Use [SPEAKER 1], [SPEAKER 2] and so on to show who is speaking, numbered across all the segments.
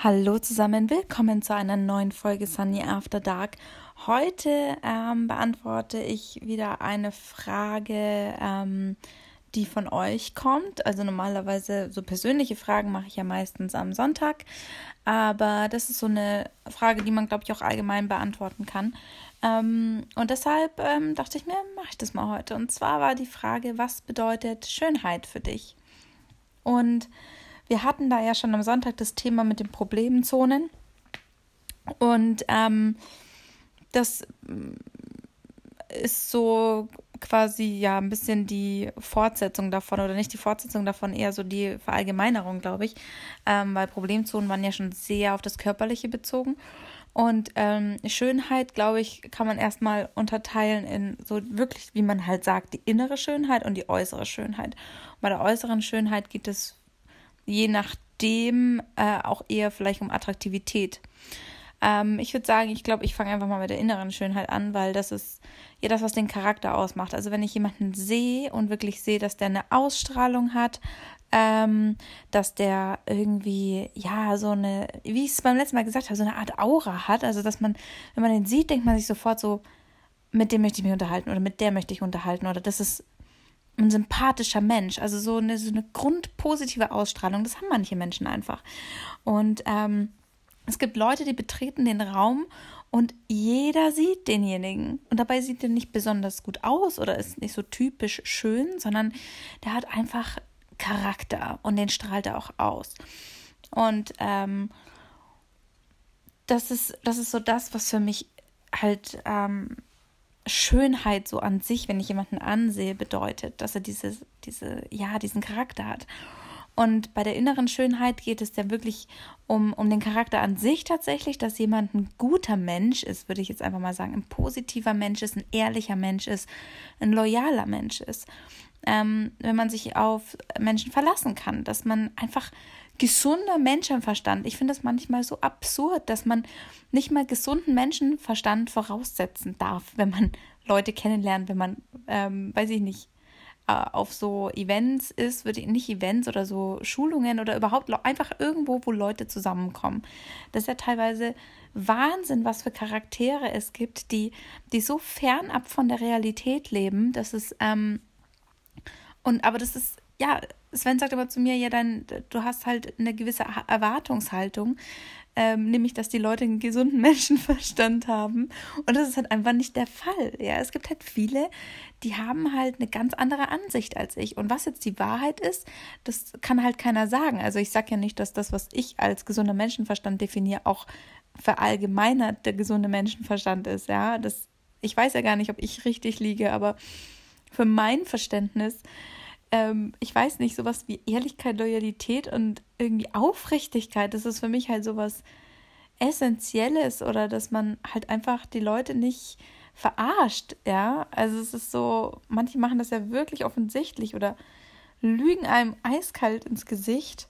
[SPEAKER 1] Hallo zusammen, willkommen zu einer neuen Folge Sunny After Dark. Heute ähm, beantworte ich wieder eine Frage, ähm, die von euch kommt. Also normalerweise so persönliche Fragen mache ich ja meistens am Sonntag, aber das ist so eine Frage, die man, glaube ich, auch allgemein beantworten kann. Ähm, und deshalb ähm, dachte ich mir, mache ich das mal heute. Und zwar war die Frage, was bedeutet Schönheit für dich? Und wir hatten da ja schon am Sonntag das Thema mit den Problemzonen. Und ähm, das ist so quasi ja ein bisschen die Fortsetzung davon oder nicht die Fortsetzung davon, eher so die Verallgemeinerung, glaube ich, ähm, weil Problemzonen waren ja schon sehr auf das Körperliche bezogen. Und ähm, Schönheit, glaube ich, kann man erstmal unterteilen in so wirklich, wie man halt sagt, die innere Schönheit und die äußere Schönheit. Und bei der äußeren Schönheit geht es je nachdem äh, auch eher vielleicht um Attraktivität. Ähm, ich würde sagen, ich glaube, ich fange einfach mal mit der inneren Schönheit an, weil das ist ja das, was den Charakter ausmacht. Also wenn ich jemanden sehe und wirklich sehe, dass der eine Ausstrahlung hat, ähm, dass der irgendwie, ja, so eine, wie ich es beim letzten Mal gesagt habe, so eine Art Aura hat. Also dass man, wenn man den sieht, denkt man sich sofort so, mit dem möchte ich mich unterhalten oder mit der möchte ich unterhalten oder das ist ein sympathischer Mensch, also so eine, so eine grundpositive Ausstrahlung, das haben manche Menschen einfach. Und ähm, es gibt Leute, die betreten den Raum und jeder sieht denjenigen. Und dabei sieht er nicht besonders gut aus oder ist nicht so typisch schön, sondern der hat einfach Charakter und den strahlt er auch aus. Und ähm, das ist, das ist so das, was für mich halt ähm, Schönheit so an sich, wenn ich jemanden ansehe, bedeutet, dass er diese, diese, ja, diesen Charakter hat. Und bei der inneren Schönheit geht es ja wirklich um, um den Charakter an sich tatsächlich, dass jemand ein guter Mensch ist, würde ich jetzt einfach mal sagen, ein positiver Mensch ist, ein ehrlicher Mensch ist, ein loyaler Mensch ist. Ähm, wenn man sich auf Menschen verlassen kann, dass man einfach gesunder Menschenverstand. Ich finde das manchmal so absurd, dass man nicht mal gesunden Menschenverstand voraussetzen darf, wenn man Leute kennenlernt, wenn man, ähm, weiß ich nicht, äh, auf so Events ist, würde ich nicht Events oder so Schulungen oder überhaupt einfach irgendwo, wo Leute zusammenkommen. Das ist ja teilweise Wahnsinn, was für Charaktere es gibt, die, die so fernab von der Realität leben, dass es, ähm, und aber das ist ja, Sven sagt aber zu mir, ja, dann, du hast halt eine gewisse Erwartungshaltung, ähm, nämlich, dass die Leute einen gesunden Menschenverstand haben. Und das ist halt einfach nicht der Fall. Ja, es gibt halt viele, die haben halt eine ganz andere Ansicht als ich. Und was jetzt die Wahrheit ist, das kann halt keiner sagen. Also ich sage ja nicht, dass das, was ich als gesunder Menschenverstand definiere, auch verallgemeinert der gesunde Menschenverstand ist. Ja, das, ich weiß ja gar nicht, ob ich richtig liege, aber für mein Verständnis ähm, ich weiß nicht, sowas wie Ehrlichkeit, Loyalität und irgendwie Aufrichtigkeit, das ist für mich halt sowas Essentielles oder dass man halt einfach die Leute nicht verarscht, ja. Also es ist so, manche machen das ja wirklich offensichtlich oder lügen einem eiskalt ins Gesicht.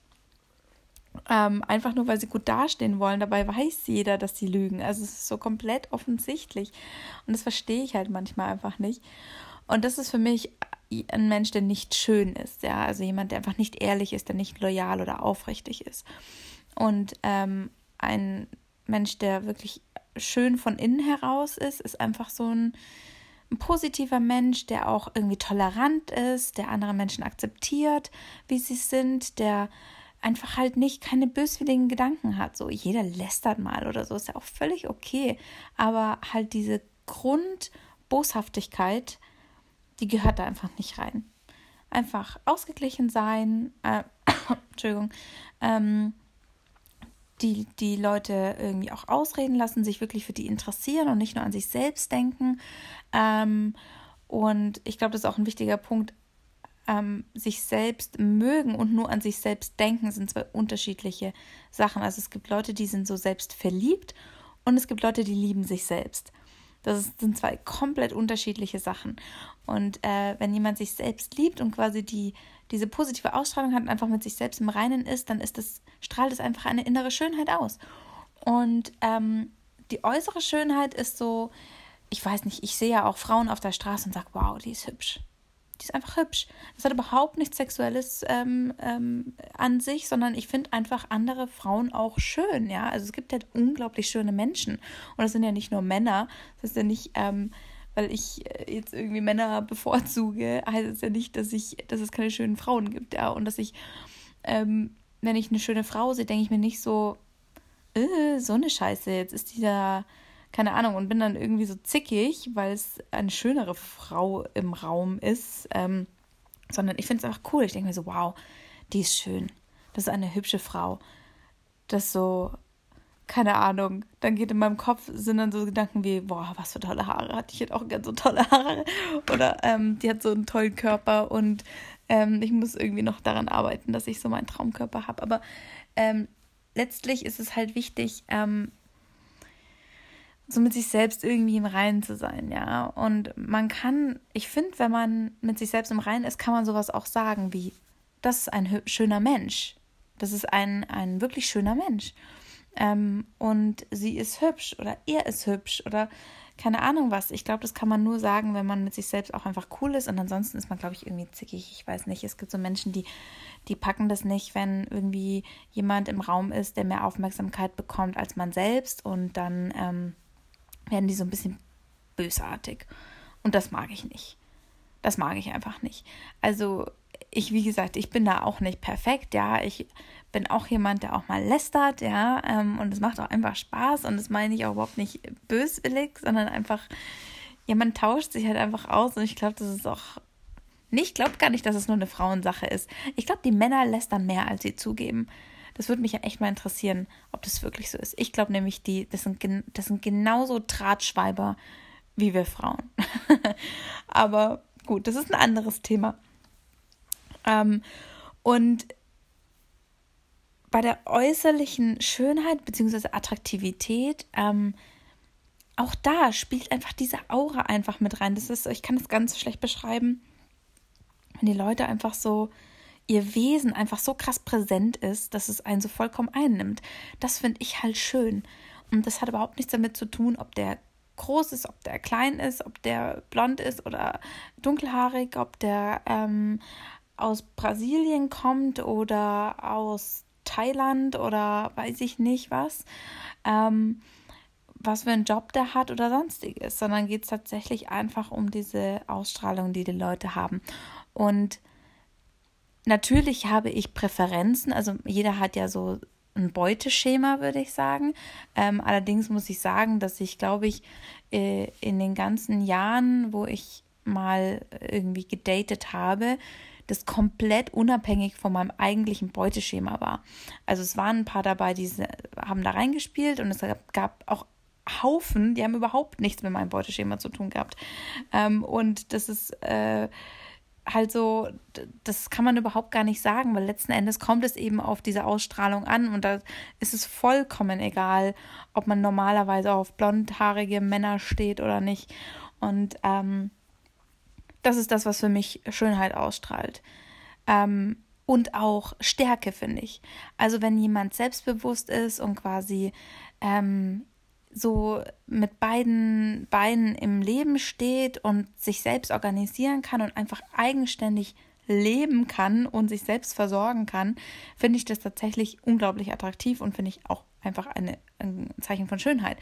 [SPEAKER 1] Ähm, einfach nur, weil sie gut dastehen wollen. Dabei weiß jeder, dass sie lügen. Also es ist so komplett offensichtlich. Und das verstehe ich halt manchmal einfach nicht. Und das ist für mich ein Mensch, der nicht schön ist, ja, also jemand, der einfach nicht ehrlich ist, der nicht loyal oder aufrichtig ist. Und ähm, ein Mensch, der wirklich schön von innen heraus ist, ist einfach so ein, ein positiver Mensch, der auch irgendwie tolerant ist, der andere Menschen akzeptiert, wie sie sind, der einfach halt nicht keine böswilligen Gedanken hat. So jeder lästert mal oder so, ist ja auch völlig okay. Aber halt diese Grundboshaftigkeit, die gehört da einfach nicht rein. Einfach ausgeglichen sein, äh, Entschuldigung, ähm, die, die Leute irgendwie auch ausreden lassen, sich wirklich für die interessieren und nicht nur an sich selbst denken. Ähm, und ich glaube, das ist auch ein wichtiger Punkt. Ähm, sich selbst mögen und nur an sich selbst denken sind zwei unterschiedliche Sachen. Also es gibt Leute, die sind so selbst verliebt und es gibt Leute, die lieben sich selbst. Das sind zwei komplett unterschiedliche Sachen. Und äh, wenn jemand sich selbst liebt und quasi die, diese positive Ausstrahlung hat und einfach mit sich selbst im Reinen ist, dann ist das, strahlt es einfach eine innere Schönheit aus. Und ähm, die äußere Schönheit ist so, ich weiß nicht, ich sehe ja auch Frauen auf der Straße und sage, wow, die ist hübsch. Die ist einfach hübsch. Das hat überhaupt nichts Sexuelles ähm, ähm, an sich, sondern ich finde einfach andere Frauen auch schön, ja. Also es gibt halt unglaublich schöne Menschen. Und das sind ja nicht nur Männer. Das ist ja nicht, ähm, weil ich äh, jetzt irgendwie Männer bevorzuge, heißt es ja nicht, dass ich, dass es keine schönen Frauen gibt, ja. Und dass ich, ähm, wenn ich eine schöne Frau sehe, denke ich mir nicht so, äh, so eine Scheiße, jetzt ist dieser keine Ahnung, und bin dann irgendwie so zickig, weil es eine schönere Frau im Raum ist. Ähm, sondern ich finde es einfach cool. Ich denke mir so, wow, die ist schön. Das ist eine hübsche Frau. Das so, keine Ahnung. Dann geht in meinem Kopf, sind dann so Gedanken wie, boah, was für tolle Haare hat. Ich hätte auch ganz so tolle Haare. Oder ähm, die hat so einen tollen Körper und ähm, ich muss irgendwie noch daran arbeiten, dass ich so meinen Traumkörper habe. Aber ähm, letztlich ist es halt wichtig, ähm, so mit sich selbst irgendwie im Reinen zu sein, ja. Und man kann, ich finde, wenn man mit sich selbst im Reinen ist, kann man sowas auch sagen wie, das ist ein schöner Mensch. Das ist ein, ein wirklich schöner Mensch. Ähm, und sie ist hübsch oder er ist hübsch oder keine Ahnung was. Ich glaube, das kann man nur sagen, wenn man mit sich selbst auch einfach cool ist. Und ansonsten ist man, glaube ich, irgendwie zickig. Ich weiß nicht. Es gibt so Menschen, die, die packen das nicht, wenn irgendwie jemand im Raum ist, der mehr Aufmerksamkeit bekommt als man selbst. Und dann ähm, werden die so ein bisschen bösartig. Und das mag ich nicht. Das mag ich einfach nicht. Also ich, wie gesagt, ich bin da auch nicht perfekt, ja. Ich bin auch jemand, der auch mal lästert, ja. Ähm, und es macht auch einfach Spaß und das meine ich auch überhaupt nicht böswillig, sondern einfach, ja, man tauscht sich halt einfach aus und ich glaube, das ist auch. Nee, ich glaube gar nicht, dass es nur eine Frauensache ist. Ich glaube, die Männer lästern mehr, als sie zugeben. Das würde mich ja echt mal interessieren, ob das wirklich so ist. Ich glaube nämlich, die, das sind, das sind genauso Drahtschweiber wie wir Frauen. Aber gut, das ist ein anderes Thema. Ähm, und bei der äußerlichen Schönheit bzw. Attraktivität, ähm, auch da spielt einfach diese Aura einfach mit rein. Das ist, ich kann das ganz schlecht beschreiben, wenn die Leute einfach so ihr Wesen einfach so krass präsent ist, dass es einen so vollkommen einnimmt. Das finde ich halt schön. Und das hat überhaupt nichts damit zu tun, ob der groß ist, ob der klein ist, ob der blond ist oder dunkelhaarig, ob der ähm, aus Brasilien kommt oder aus Thailand oder weiß ich nicht was, ähm, was für einen Job der hat oder sonstiges, sondern geht es tatsächlich einfach um diese Ausstrahlung, die die Leute haben. Und Natürlich habe ich Präferenzen, also jeder hat ja so ein Beuteschema, würde ich sagen. Ähm, allerdings muss ich sagen, dass ich, glaube ich, äh, in den ganzen Jahren, wo ich mal irgendwie gedatet habe, das komplett unabhängig von meinem eigentlichen Beuteschema war. Also es waren ein paar dabei, die haben da reingespielt und es gab, auch Haufen, die haben überhaupt nichts mit meinem Beuteschema zu tun gehabt. Ähm, und das ist äh, halt so, das kann man überhaupt gar nicht sagen, weil letzten Endes kommt es eben auf diese Ausstrahlung an und da ist es vollkommen egal, ob man normalerweise auf blondhaarige Männer steht oder nicht. Und ähm, das ist das, was für mich Schönheit ausstrahlt. Ähm, und auch Stärke, finde ich. Also wenn jemand selbstbewusst ist und quasi ähm, so mit beiden Beinen im Leben steht und sich selbst organisieren kann und einfach eigenständig leben kann und sich selbst versorgen kann, finde ich das tatsächlich unglaublich attraktiv und finde ich auch einfach eine, ein Zeichen von Schönheit.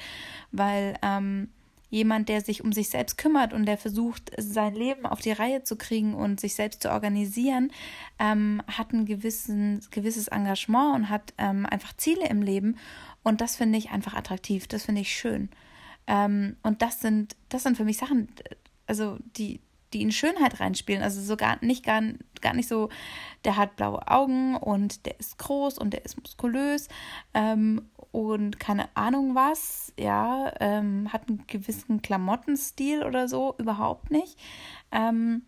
[SPEAKER 1] Weil ähm, jemand, der sich um sich selbst kümmert und der versucht, sein Leben auf die Reihe zu kriegen und sich selbst zu organisieren, ähm, hat ein gewissen, gewisses Engagement und hat ähm, einfach Ziele im Leben und das finde ich einfach attraktiv, das finde ich schön. Ähm, und das sind, das sind für mich Sachen, also die, die in Schönheit reinspielen. Also so gar nicht, gar, gar nicht so, der hat blaue Augen und der ist groß und der ist muskulös ähm, und keine Ahnung was, ja, ähm, hat einen gewissen Klamottenstil oder so, überhaupt nicht. Ähm,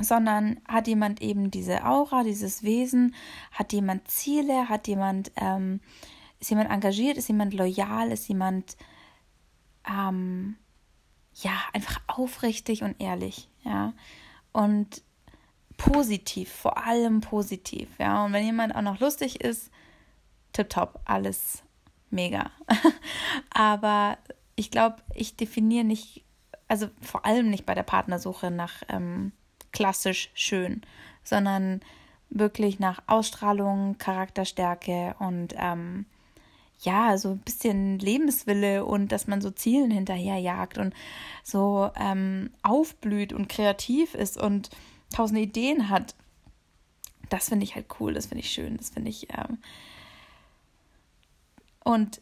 [SPEAKER 1] sondern hat jemand eben diese Aura, dieses Wesen, hat jemand Ziele, hat jemand ähm, ist jemand engagiert? Ist jemand loyal? Ist jemand ähm, ja einfach aufrichtig und ehrlich? Ja und positiv, vor allem positiv. Ja und wenn jemand auch noch lustig ist, tipptopp, alles mega. Aber ich glaube, ich definiere nicht, also vor allem nicht bei der Partnersuche nach ähm, klassisch schön, sondern wirklich nach Ausstrahlung, Charakterstärke und ähm, ja, so ein bisschen Lebenswille und dass man so Zielen hinterherjagt und so ähm, aufblüht und kreativ ist und tausende Ideen hat. Das finde ich halt cool, das finde ich schön, das finde ich. Ähm und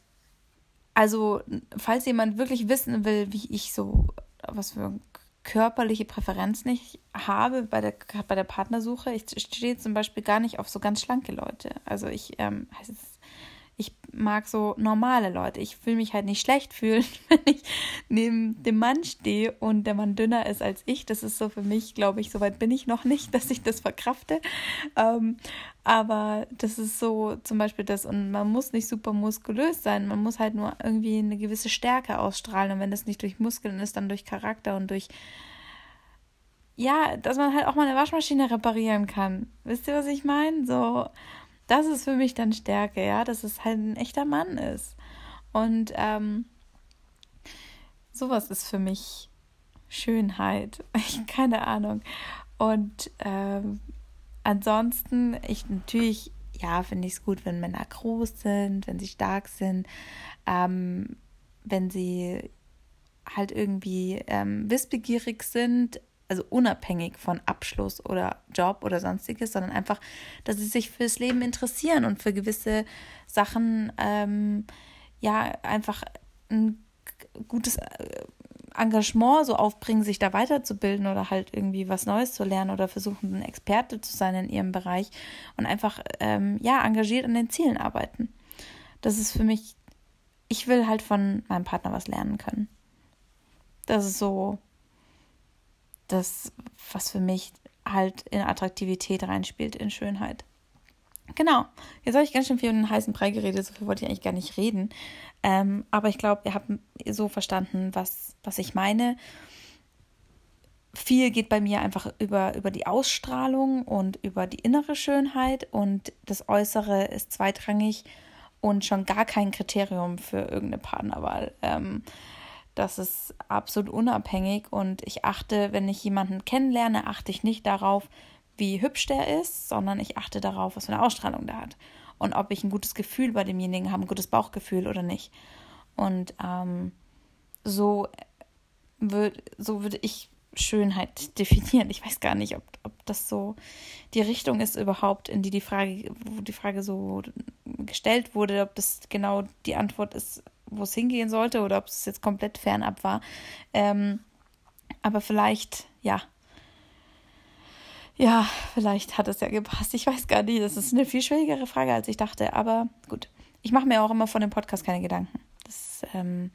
[SPEAKER 1] also, falls jemand wirklich wissen will, wie ich so, was für körperliche Präferenz nicht habe bei der, bei der Partnersuche, ich stehe zum Beispiel gar nicht auf so ganz schlanke Leute. Also ich, ähm, heißt es ich mag so normale Leute. Ich will mich halt nicht schlecht fühlen, wenn ich neben dem Mann stehe und der Mann dünner ist als ich. Das ist so für mich, glaube ich, soweit bin ich noch nicht, dass ich das verkrafte. Ähm, aber das ist so zum Beispiel das. Und man muss nicht super muskulös sein. Man muss halt nur irgendwie eine gewisse Stärke ausstrahlen. Und wenn das nicht durch Muskeln ist, dann durch Charakter und durch ja, dass man halt auch mal eine Waschmaschine reparieren kann. Wisst ihr, was ich meine? So, das ist für mich dann Stärke, ja, dass es halt ein echter Mann ist. Und ähm, sowas ist für mich Schönheit. Keine Ahnung. Und ähm, ansonsten, ich natürlich, ja, finde ich es gut, wenn Männer groß sind, wenn sie stark sind, ähm, wenn sie halt irgendwie ähm, wissbegierig sind, also unabhängig von Abschluss oder Job oder sonstiges, sondern einfach, dass sie sich fürs Leben interessieren und für gewisse Sachen ähm, ja einfach ein gutes äh, Engagement so aufbringen, sich da weiterzubilden oder halt irgendwie was Neues zu lernen oder versuchen, ein Experte zu sein in ihrem Bereich und einfach ähm, ja engagiert an den Zielen arbeiten. Das ist für mich, ich will halt von meinem Partner was lernen können. Das ist so das, was für mich halt in Attraktivität reinspielt, in Schönheit. Genau, jetzt habe ich ganz schön viel um den heißen Brei geredet, so viel wollte ich eigentlich gar nicht reden. Ähm, aber ich glaube, ihr habt so verstanden, was, was ich meine. Viel geht bei mir einfach über, über die Ausstrahlung und über die innere Schönheit und das Äußere ist zweitrangig und schon gar kein Kriterium für irgendeine Partnerwahl. Ähm, das ist absolut unabhängig und ich achte, wenn ich jemanden kennenlerne, achte ich nicht darauf, wie hübsch der ist, sondern ich achte darauf, was für eine Ausstrahlung der hat und ob ich ein gutes Gefühl bei demjenigen habe, ein gutes Bauchgefühl oder nicht. Und ähm, so, würd, so würde ich Schönheit definieren. Ich weiß gar nicht, ob, ob das so die Richtung ist überhaupt, in die die Frage, wo die Frage so gestellt wurde, ob das genau die Antwort ist, wo es hingehen sollte oder ob es jetzt komplett fernab war. Ähm, aber vielleicht, ja. Ja, vielleicht hat es ja gepasst. Ich weiß gar nicht. Das ist eine viel schwierigere Frage, als ich dachte. Aber gut. Ich mache mir auch immer von dem Podcast keine Gedanken. Das, ähm,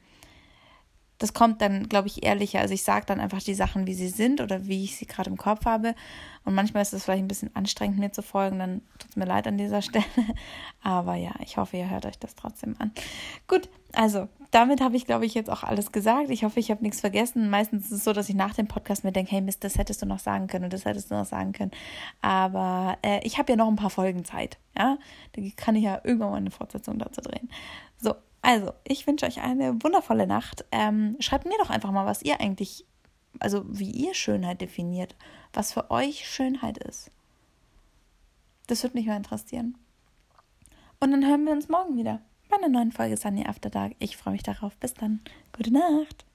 [SPEAKER 1] das kommt dann, glaube ich, ehrlicher. Also ich sage dann einfach die Sachen, wie sie sind oder wie ich sie gerade im Kopf habe. Und manchmal ist es vielleicht ein bisschen anstrengend, mir zu folgen. Dann tut es mir leid an dieser Stelle. Aber ja, ich hoffe, ihr hört euch das trotzdem an. Gut, also damit habe ich, glaube ich, jetzt auch alles gesagt. Ich hoffe, ich habe nichts vergessen. Meistens ist es so, dass ich nach dem Podcast mir denke, hey Mist, das hättest du noch sagen können und das hättest du noch sagen können. Aber äh, ich habe ja noch ein paar Folgen Zeit. Ja, da kann ich ja irgendwann mal eine Fortsetzung dazu drehen. So, also, ich wünsche euch eine wundervolle Nacht. Ähm, schreibt mir doch einfach mal, was ihr eigentlich, also wie ihr Schönheit definiert, was für euch Schönheit ist. Das würde mich mal interessieren. Und dann hören wir uns morgen wieder bei einer neuen Folge Sunny After Dark. Ich freue mich darauf. Bis dann. Gute Nacht.